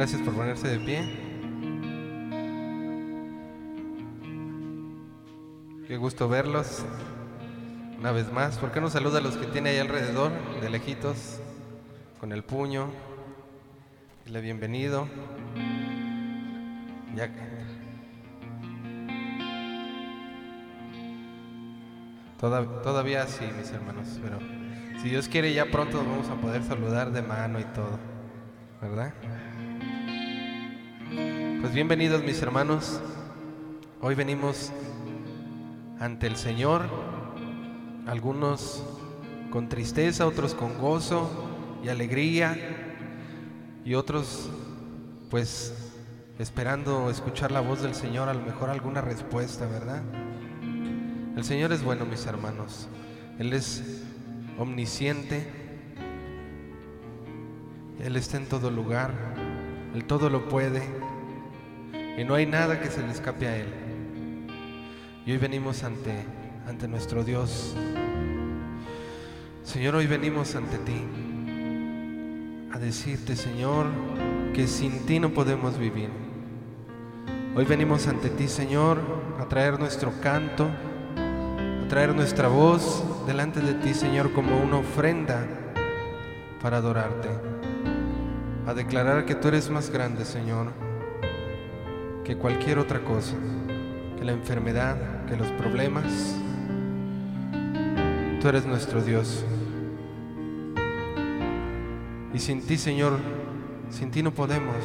Gracias por ponerse de pie. Qué gusto verlos una vez más. ¿Por qué no saluda a los que tiene ahí alrededor, de lejitos, con el puño? Dile bienvenido. Ya Toda- todavía sí, mis hermanos, pero si Dios quiere ya pronto vamos a poder saludar de mano y todo, ¿verdad? Pues bienvenidos mis hermanos. Hoy venimos ante el Señor, algunos con tristeza, otros con gozo y alegría y otros pues esperando escuchar la voz del Señor, a lo mejor alguna respuesta, ¿verdad? El Señor es bueno, mis hermanos. Él es omnisciente. Él está en todo lugar. Él todo lo puede. Y no hay nada que se le escape a Él. Y hoy venimos ante, ante nuestro Dios. Señor, hoy venimos ante ti a decirte, Señor, que sin ti no podemos vivir. Hoy venimos ante ti, Señor, a traer nuestro canto, a traer nuestra voz delante de ti, Señor, como una ofrenda para adorarte, a declarar que tú eres más grande, Señor, que cualquier otra cosa, que la enfermedad, que los problemas. Tú eres nuestro Dios. Y sin ti, Señor, sin ti no podemos.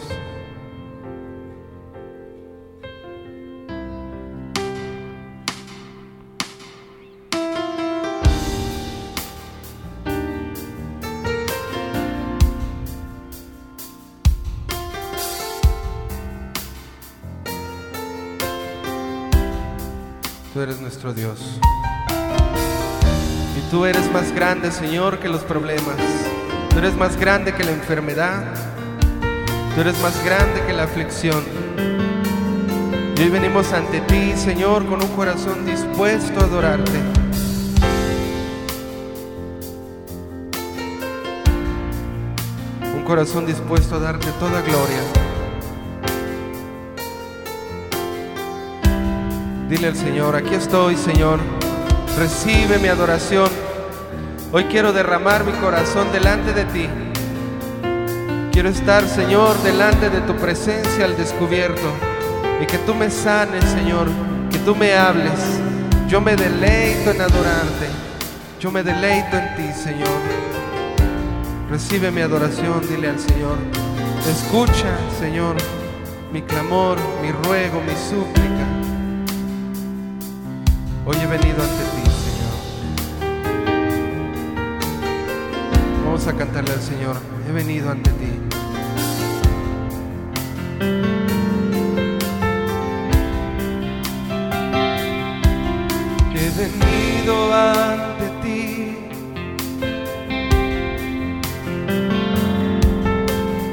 Dios. Y tú eres más grande, Señor, que los problemas. Tú eres más grande que la enfermedad. Tú eres más grande que la aflicción. Y hoy venimos ante ti, Señor, con un corazón dispuesto a adorarte. Un corazón dispuesto a darte toda gloria. Dile al Señor, aquí estoy, Señor. Recibe mi adoración. Hoy quiero derramar mi corazón delante de ti. Quiero estar, Señor, delante de tu presencia al descubierto. Y que tú me sanes, Señor. Que tú me hables. Yo me deleito en adorarte. Yo me deleito en ti, Señor. Recibe mi adoración, dile al Señor. Escucha, Señor, mi clamor, mi ruego, mi súplica. Hoy he venido ante ti, Señor. Vamos a cantarle al Señor. He venido ante ti. He venido ante ti.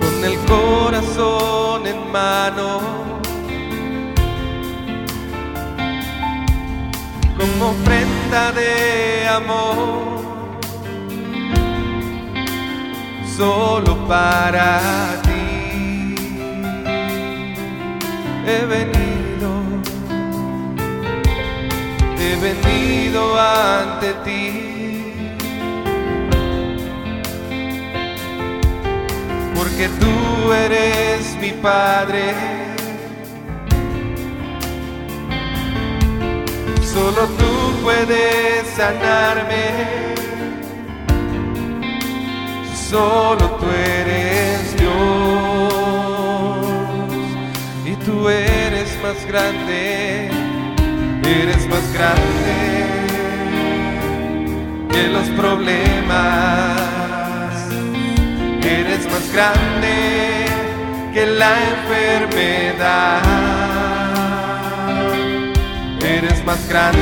Con el corazón en mano. Ofrenda de amor, solo para ti he venido, he venido ante ti, porque tú eres mi Padre. Solo tú puedes sanarme. Solo tú eres Dios. Y tú eres más grande. Eres más grande que los problemas. Eres más grande que la enfermedad eres más grande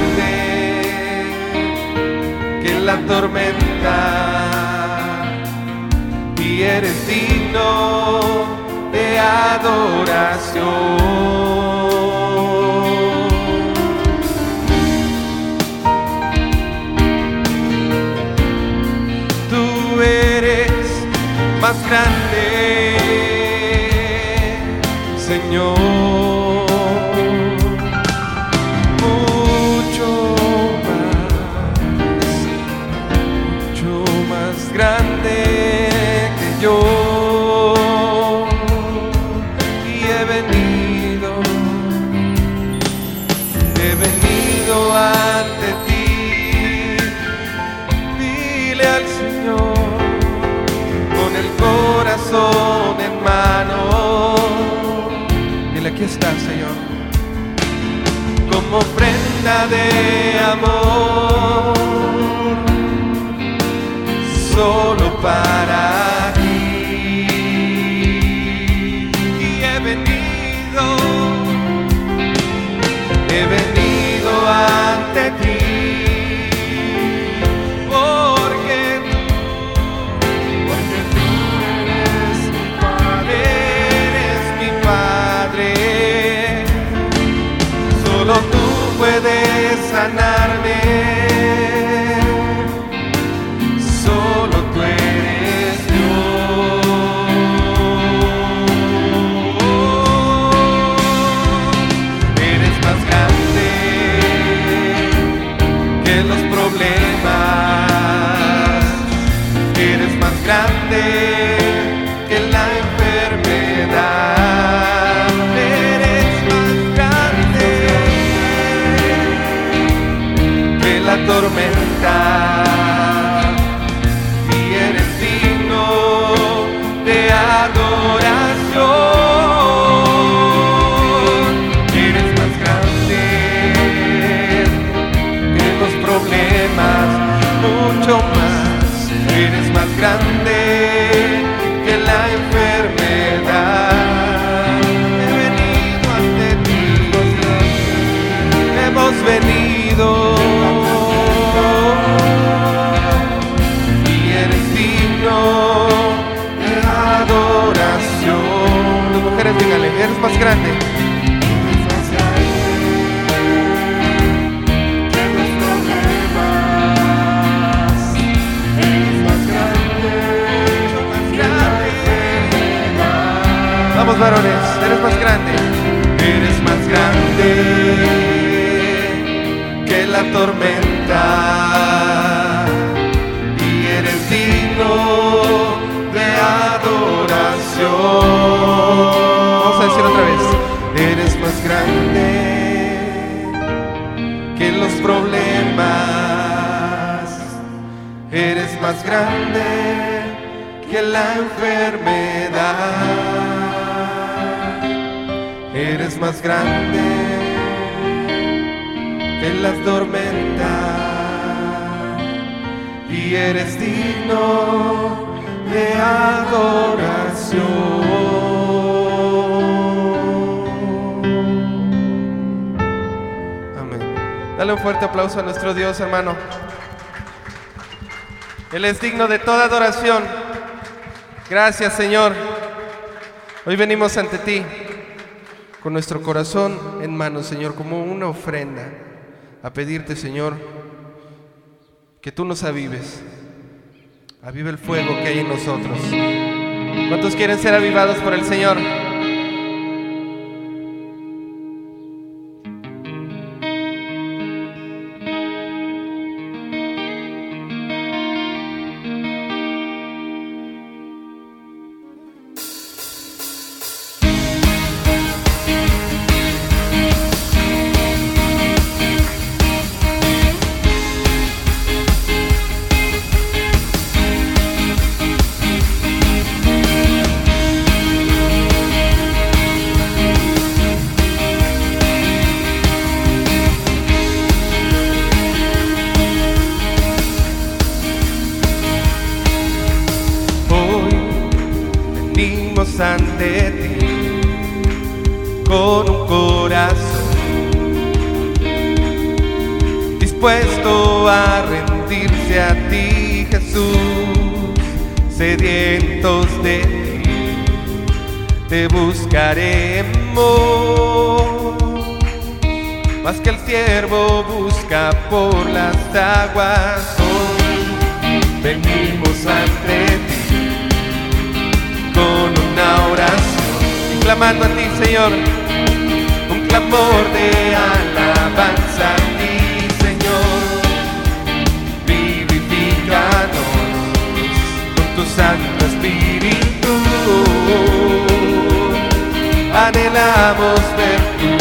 que la tormenta y eres digno de adoración. Tú eres más grande, Señor. de amor, solo para ti. He venido, he venido ante ti. grande en las tormentas y eres digno de adoración. Amén. Dale un fuerte aplauso a nuestro Dios, hermano. Él es digno de toda adoración. Gracias, Señor. Hoy venimos ante ti con nuestro corazón en manos, Señor, como una ofrenda, a pedirte, Señor, que tú nos avives. Aviva el fuego que hay en nosotros. ¿Cuántos quieren ser avivados por el Señor? Anhelamos ver. tu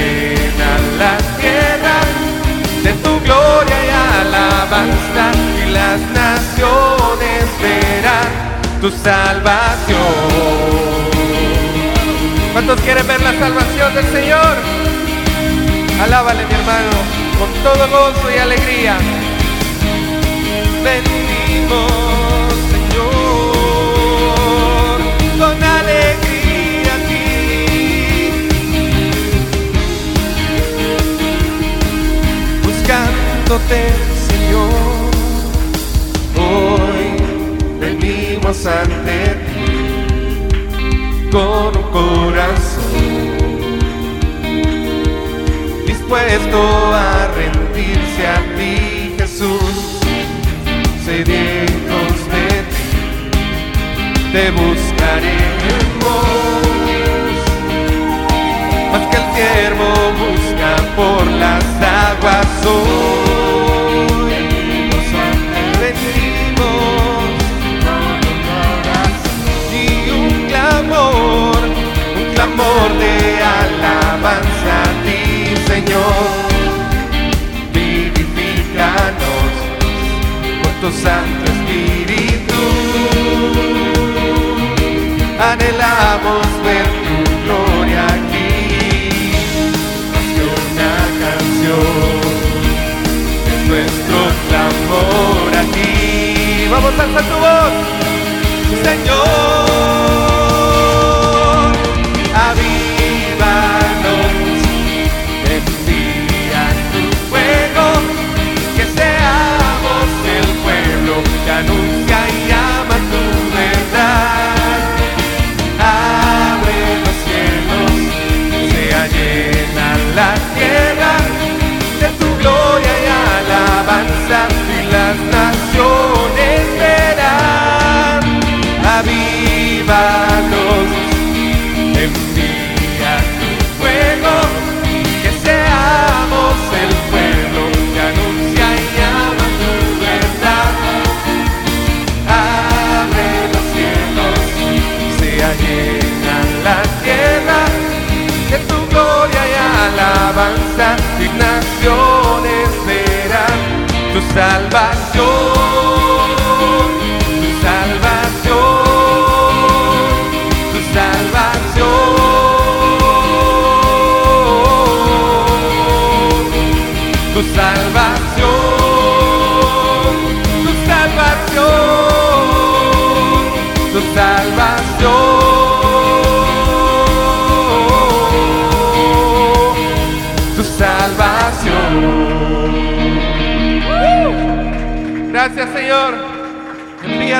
llena la de tu gloria y alabanza y las naciones verán tu salvación. ¿Cuántos quieren ver la salvación del Señor? Alábale mi hermano con todo gozo y alegría. Buscándote, Señor, hoy venimos ante ti con un corazón dispuesto a rendirse a ti, Jesús, sedientos de ti, te buscaremos, más. Que el siervo busca por las aguas hoy. Santo Espíritu. Anhelamos ver tu gloria aquí, más una canción es nuestro clamor a ti. Vamos a alzar tu voz, Señor.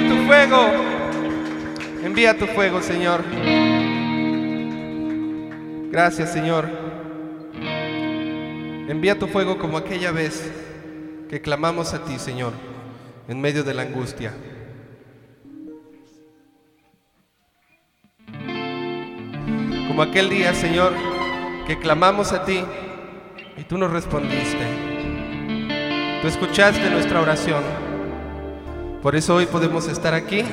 Envía tu fuego, envía tu fuego Señor. Gracias Señor. Envía tu fuego como aquella vez que clamamos a ti, Señor, en medio de la angustia. Como aquel día, Señor, que clamamos a ti y tú nos respondiste. Tú escuchaste nuestra oración. Por eso hoy podemos estar aquí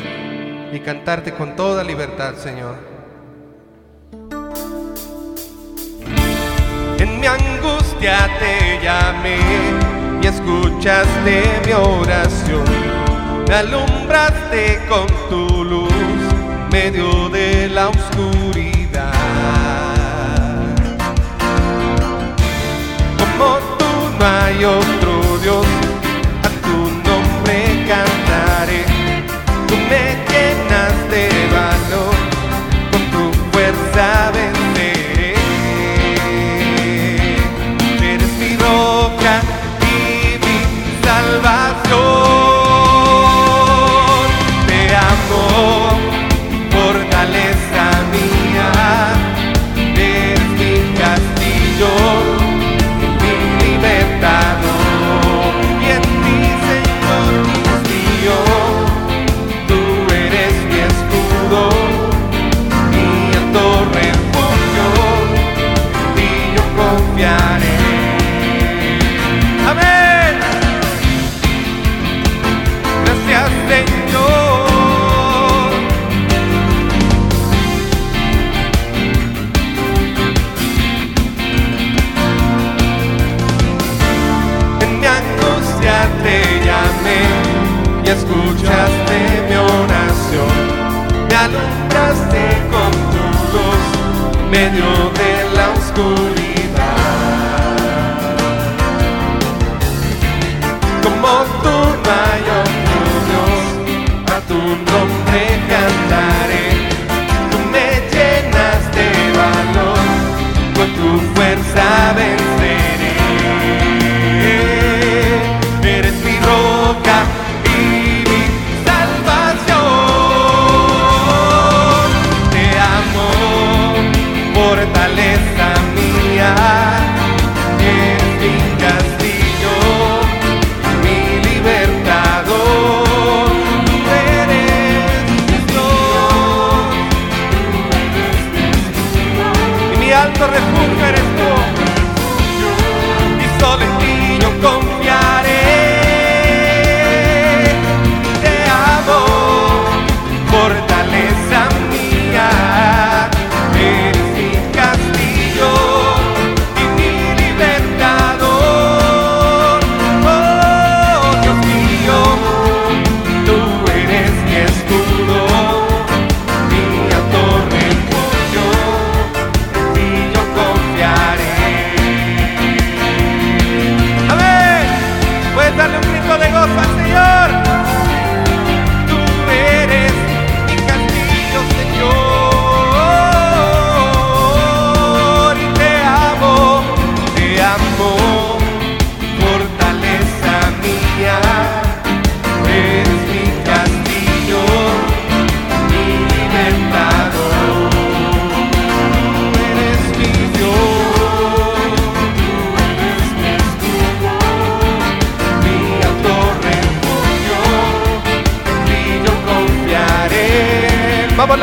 y cantarte con toda libertad, Señor. En mi angustia te llamé y escuchaste mi oración. Me alumbraste con tu luz, medio de la oscuridad. Como tú otro Dios, a tu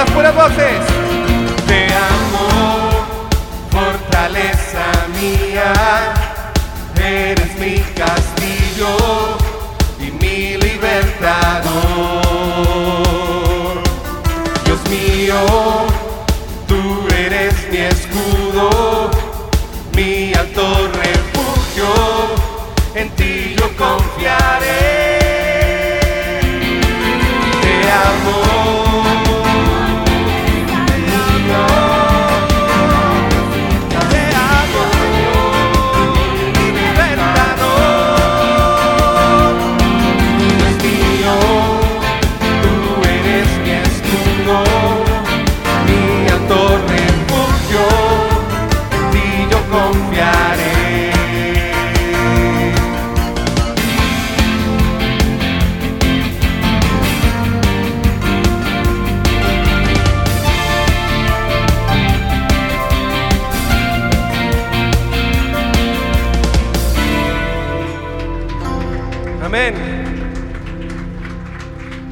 Vamos las puras Amén.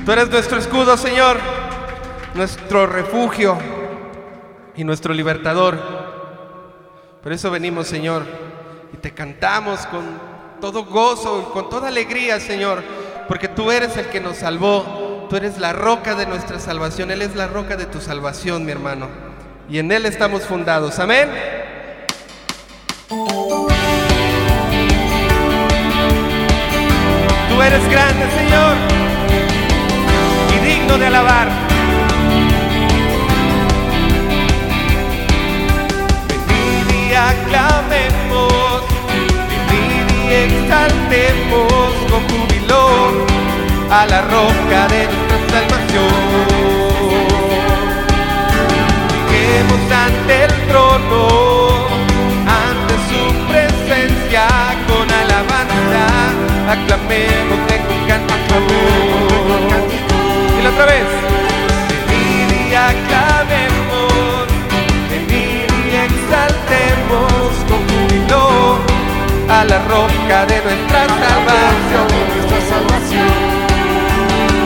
Tú eres nuestro escudo, Señor, nuestro refugio y nuestro libertador. Por eso venimos, Señor, y te cantamos con todo gozo y con toda alegría, Señor, porque tú eres el que nos salvó. Tú eres la roca de nuestra salvación. Él es la roca de tu salvación, mi hermano. Y en Él estamos fundados. Amén. Tú eres grande, Señor, y digno de alabar. Venid y aclamemos, venid y exaltemos con júbilo a la roca de nuestra salvación. Lleguemos ante el trono, ante su presencia aclamémosle con cántico. Y la otra vez. Venid y aclamemos, venid y exaltemos con júbilo a la roca de nuestra salvación. nuestra salvación.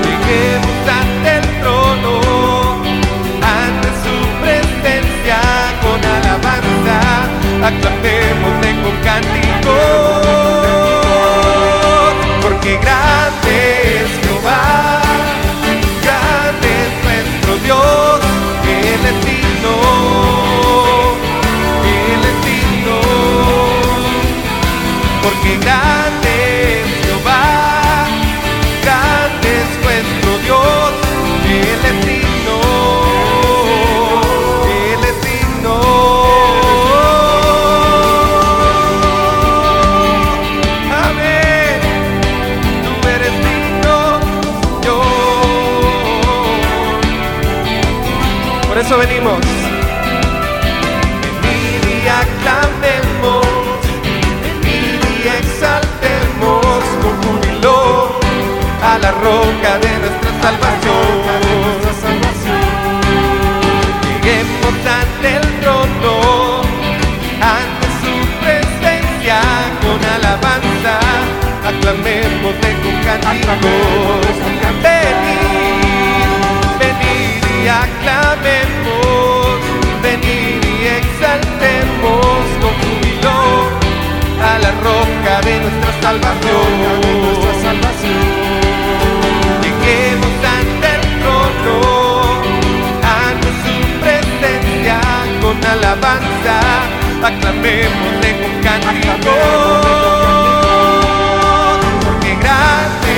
Lleguemos ante el trono, ante su presencia con alabanza, aclamémosle con cánticos, porque grande es Jehová, grande es nuestro Dios, Él es digno, Él es digno, porque grande eso venimos. Aclamemos, venid y exaltemos con júbilo a la roca de nuestra salvación. Lleguemos ante el trono, ante su presencia con alabanza, aclamemos de con cánticos. Nuestra salvación. Lleguemos ante el trono, ante su presencia con alabanza, aclamémosle con cántico. Porque grande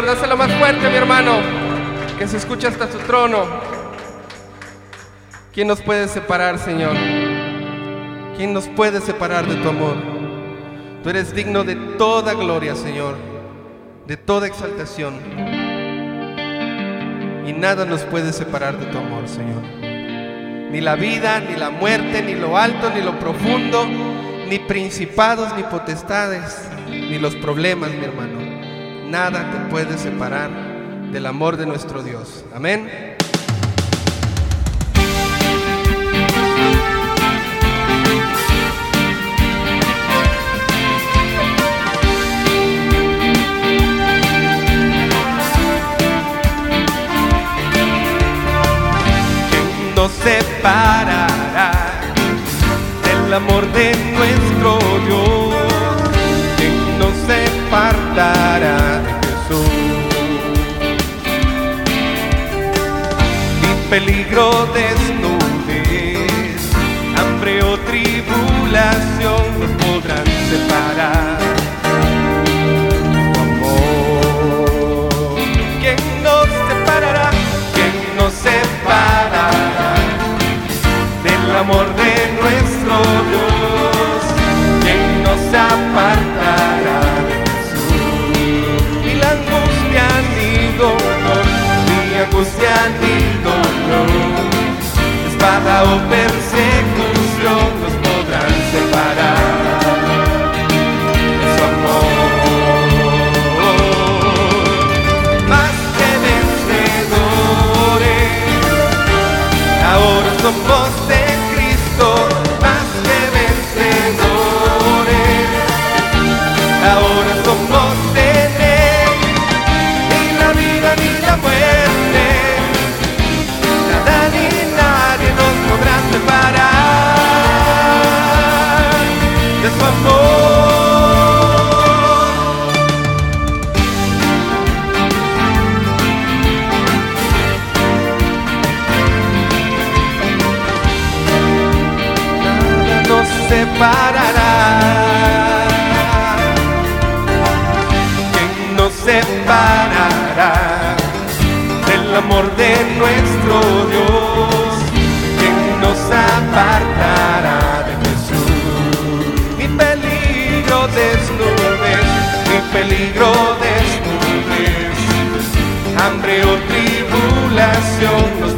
Dáselo más fuerte, mi hermano que se escucha hasta su trono. ¿Quién nos puede separar, Señor? ¿Quién nos puede separar de tu amor? Tú eres digno de toda gloria, Señor, de toda exaltación. Y nada nos puede separar de tu amor, Señor. Ni la vida, ni la muerte, ni lo alto, ni lo profundo, ni principados, ni potestades, ni los problemas, mi hermano. Nada te puede separar del amor de nuestro Dios. Amén. ¿Quién nos separará del amor de nuestro Dios? ¿Quién nos separará de Jesús? ni peligro, desnudez, hambre o tribulación nos podrán separar. Desnudez, mi peligro desnudez, hambre o tribulación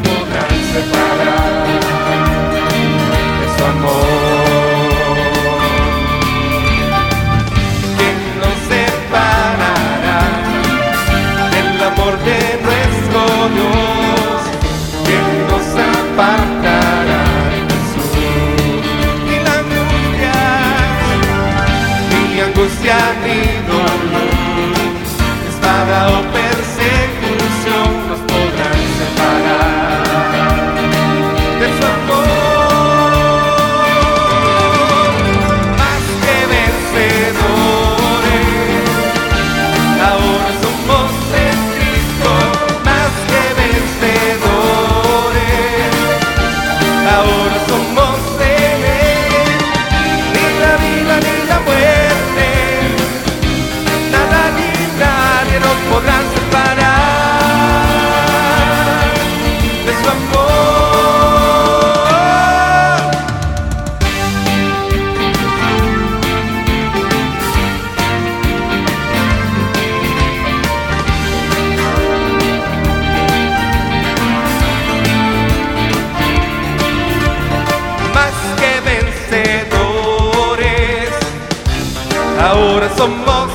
Ahora somos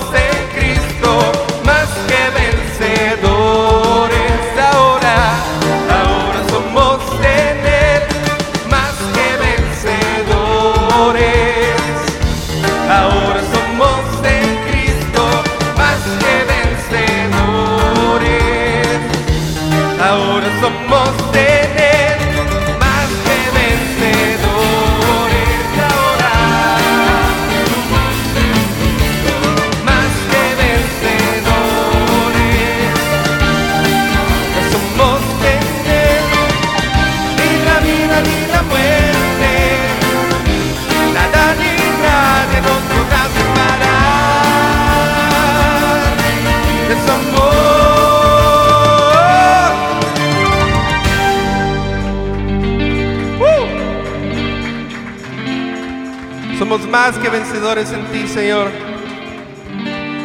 más que vencedores en ti, Señor.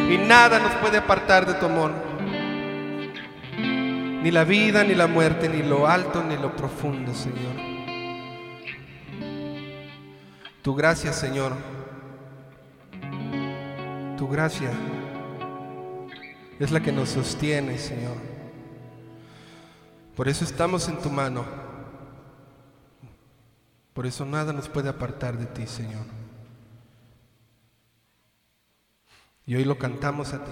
Y nada nos puede apartar de tu amor. Ni la vida, ni la muerte, ni lo alto, ni lo profundo, Señor. Tu gracia, Señor. Tu gracia es la que nos sostiene, Señor. Por eso estamos en tu mano. Por eso nada nos puede apartar de ti, Señor. Y hoy lo cantamos a ti.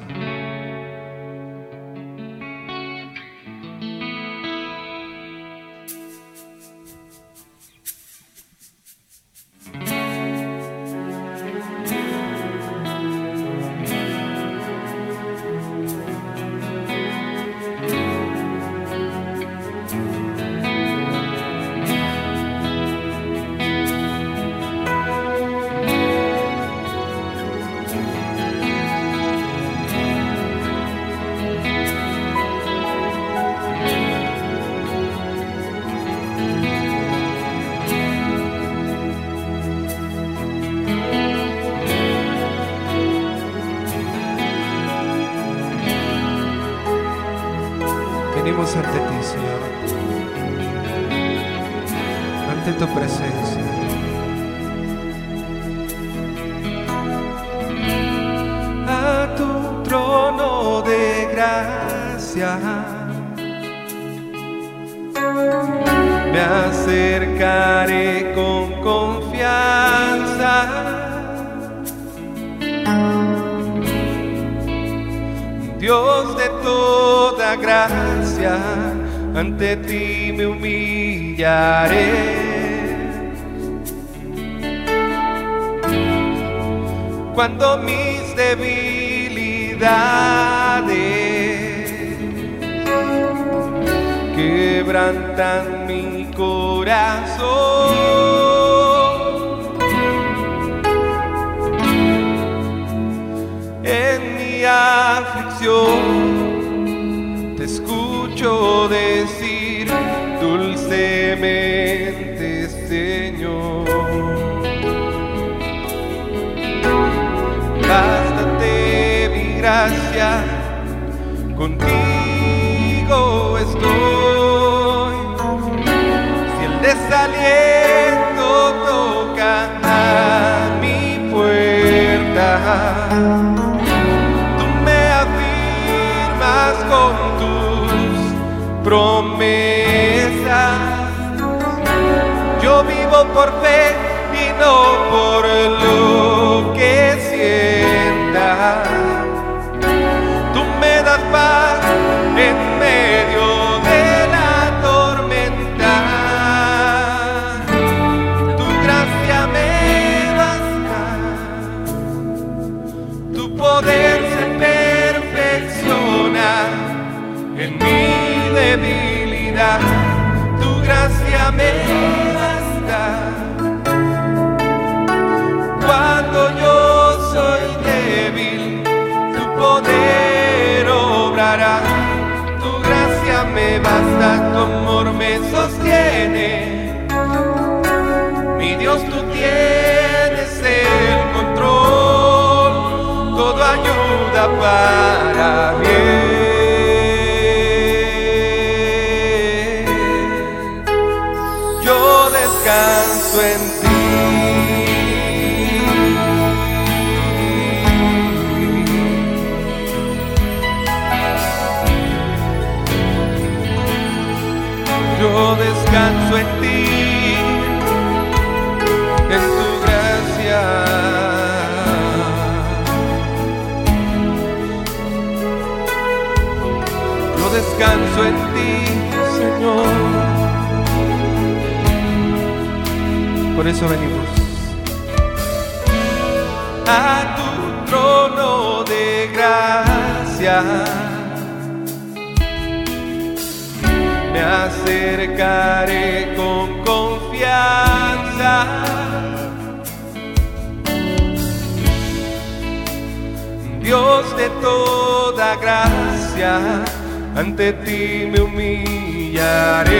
Cuando mis debilidades quebrantan mi corazón, en mi aflicción, te escucho decir dulcemente, Señor. Bástate mi gracia, contigo estoy. Si el desaliento toca a mi puerta, tú me afirmas con tus promesas. Por fe y no por lo que sienta. Tú me das paz en medio de la tormenta. Tu gracia me basta. Tu poder se perfecciona en mi debilidad. Tu gracia me basta. Tu gracia me basta, tu amor me sostiene. Mi Dios, tú tienes el control, todo ayuda para bien. Yo descanso en Por eso venimos a tu trono de gracia. Me acercaré con confianza. Dios de toda gracia, ante ti me humillaré.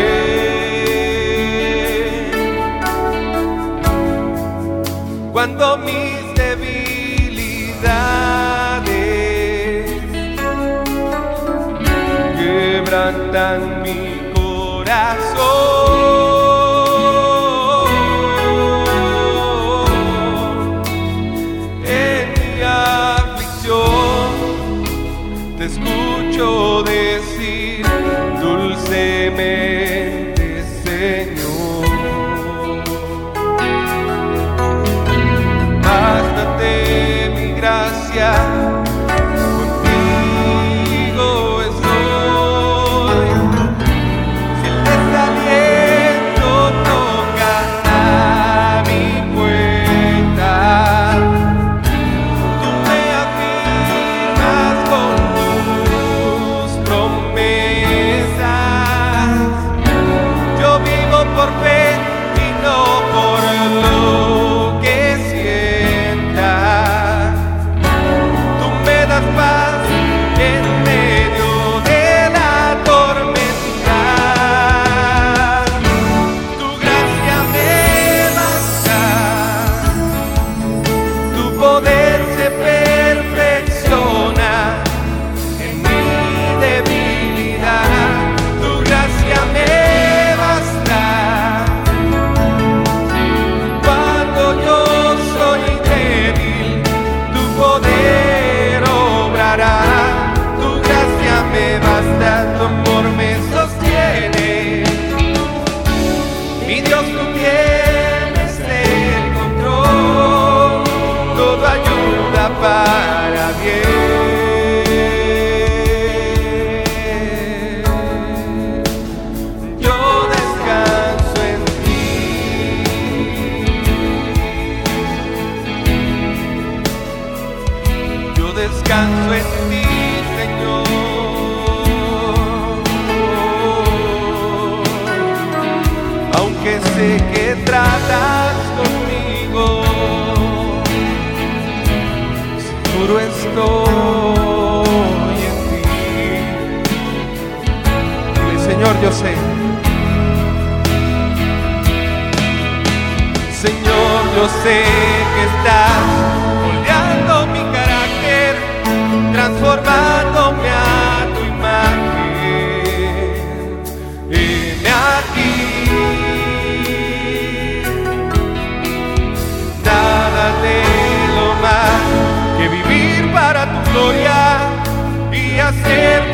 Cuando mis debilidades quebrantan yo sé que estás moldeando mi carácter, transformándome a tu imagen. Heme aquí. Nada de lo más que vivir para tu gloria y hacer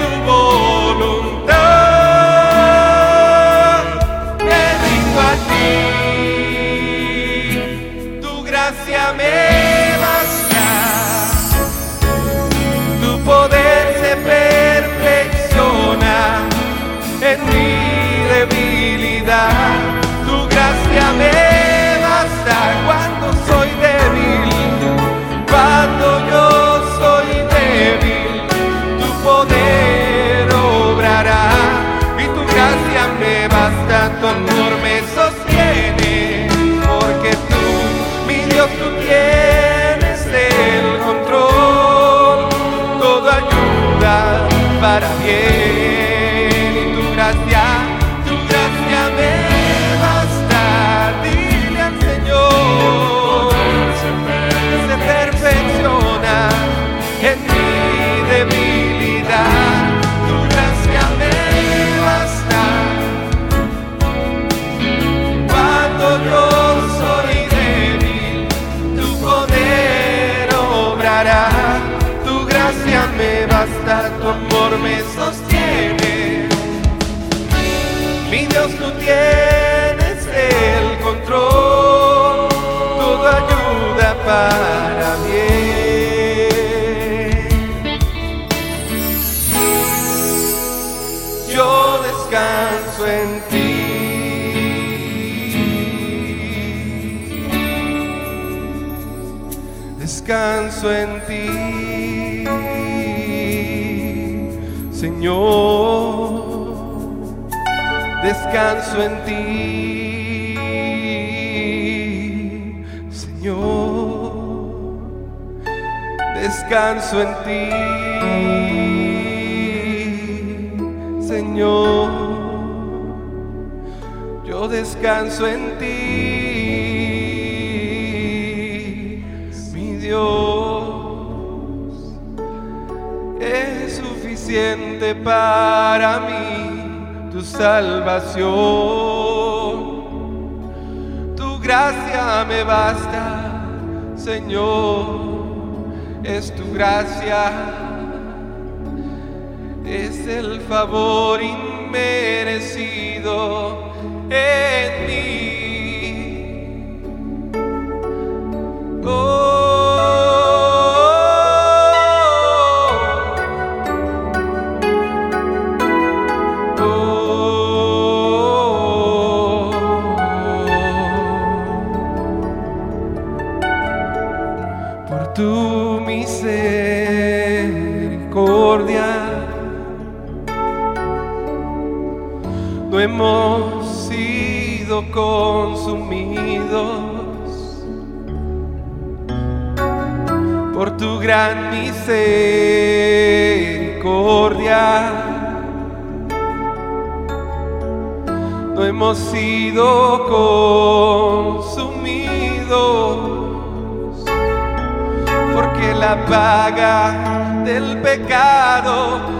Descanso en ti, Señor. Descanso en ti, Señor. Descanso en ti, Señor. Yo descanso en ti, Dios. Es suficiente para mí tu salvación. Tu gracia me basta, Señor. Es tu gracia es el favor inmerecido en mí. Oh, tu misericordia no hemos sido consumidos por tu gran misericordia. No hemos sido consumidos porque la paga del pecado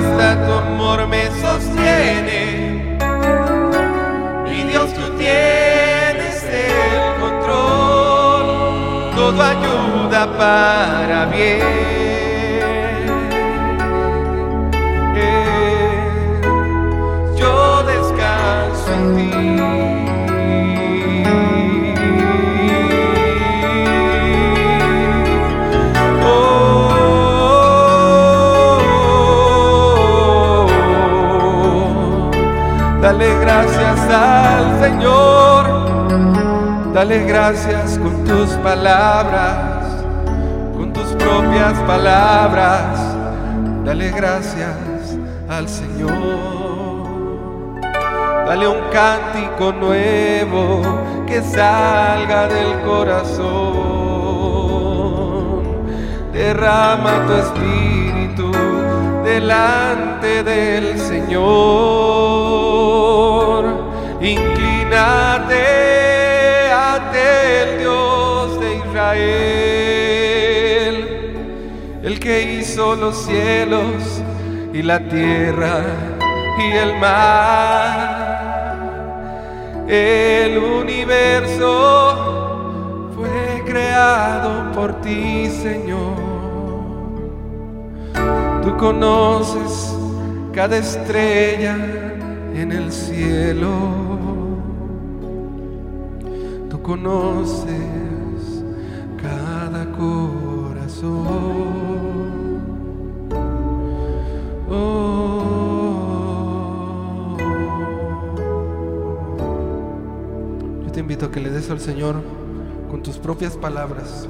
me basta, tu amor me sostiene. Mi Dios, tú tienes el control, todo ayuda para bien. Señor. Dale gracias con tus palabras, con tus propias palabras. Dale gracias al Señor. Dale un cántico nuevo que salga del corazón. Derrama tu espíritu delante del Señor. El Dios de Israel, el que hizo los cielos y la tierra y el mar. El universo fue creado por ti, Señor. Tú conoces cada estrella en el cielo. Conoces cada corazón. Oh. Yo te invito a que le des al Señor con tus propias palabras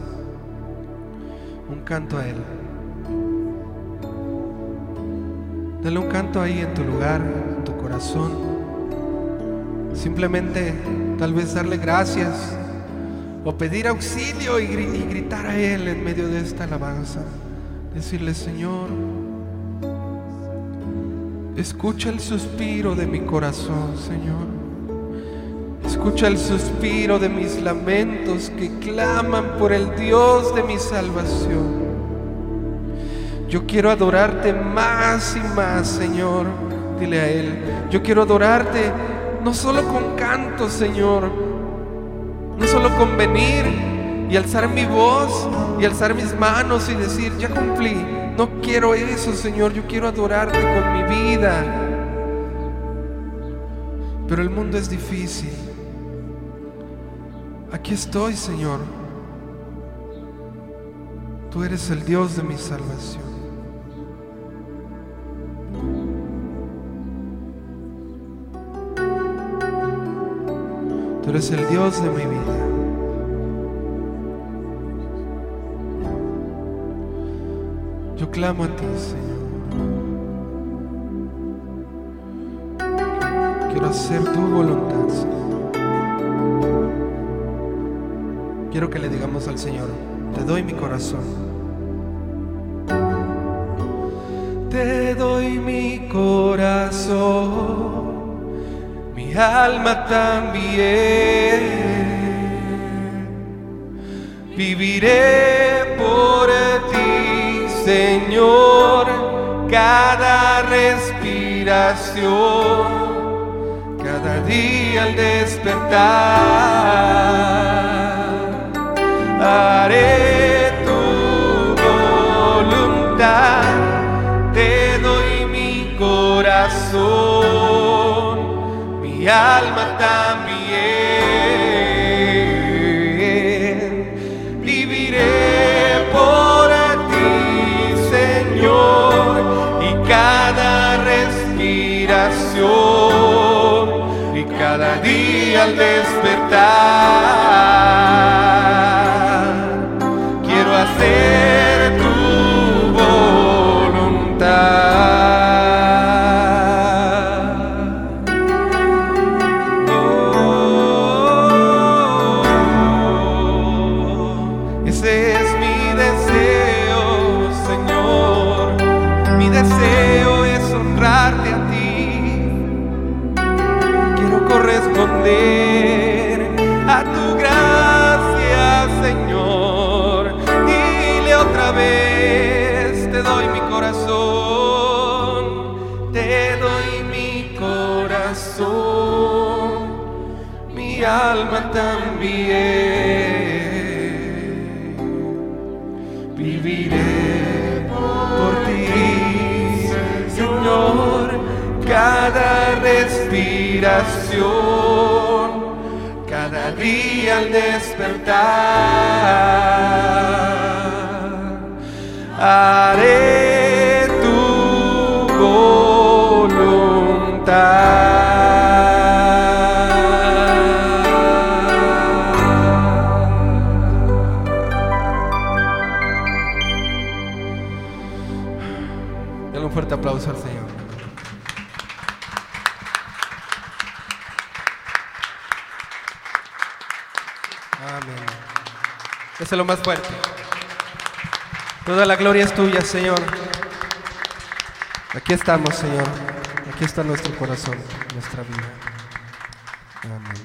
un canto a Él. Dale un canto ahí en tu lugar, en tu corazón. Simplemente tal vez darle gracias o pedir auxilio y, gri- y gritar a Él en medio de esta alabanza. Decirle, Señor, escucha el suspiro de mi corazón, Señor. Escucha el suspiro de mis lamentos que claman por el Dios de mi salvación. Yo quiero adorarte más y más, Señor. Dile a Él. Yo quiero adorarte no solo con canto, Señor. No solo con venir y alzar mi voz y alzar mis manos y decir, ya cumplí. No quiero eso, Señor. Yo quiero adorarte con mi vida. Pero el mundo es difícil. Aquí estoy, Señor. Tú eres el Dios de mi salvación. Tú eres el Dios de mi vida. Yo clamo a ti, Señor. Quiero hacer tu voluntad, Señor. Quiero que le digamos al Señor, te doy mi corazón. Te doy mi corazón mi alma también. Viviré por ti, Señor, cada respiración, cada día al despertar. Haré tu voluntad, te doy mi corazón alma también. Viviré por ti, Señor, y cada respiración, y cada día al despertar, también. Viviré por ti, Señor, cada respiración, cada día al despertar. Haré Es lo más fuerte. Toda la gloria es tuya, Señor. Aquí estamos, Señor. Aquí está nuestro corazón, nuestra vida. Amén.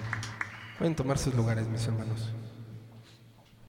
Pueden tomar sus lugares, mis hermanos.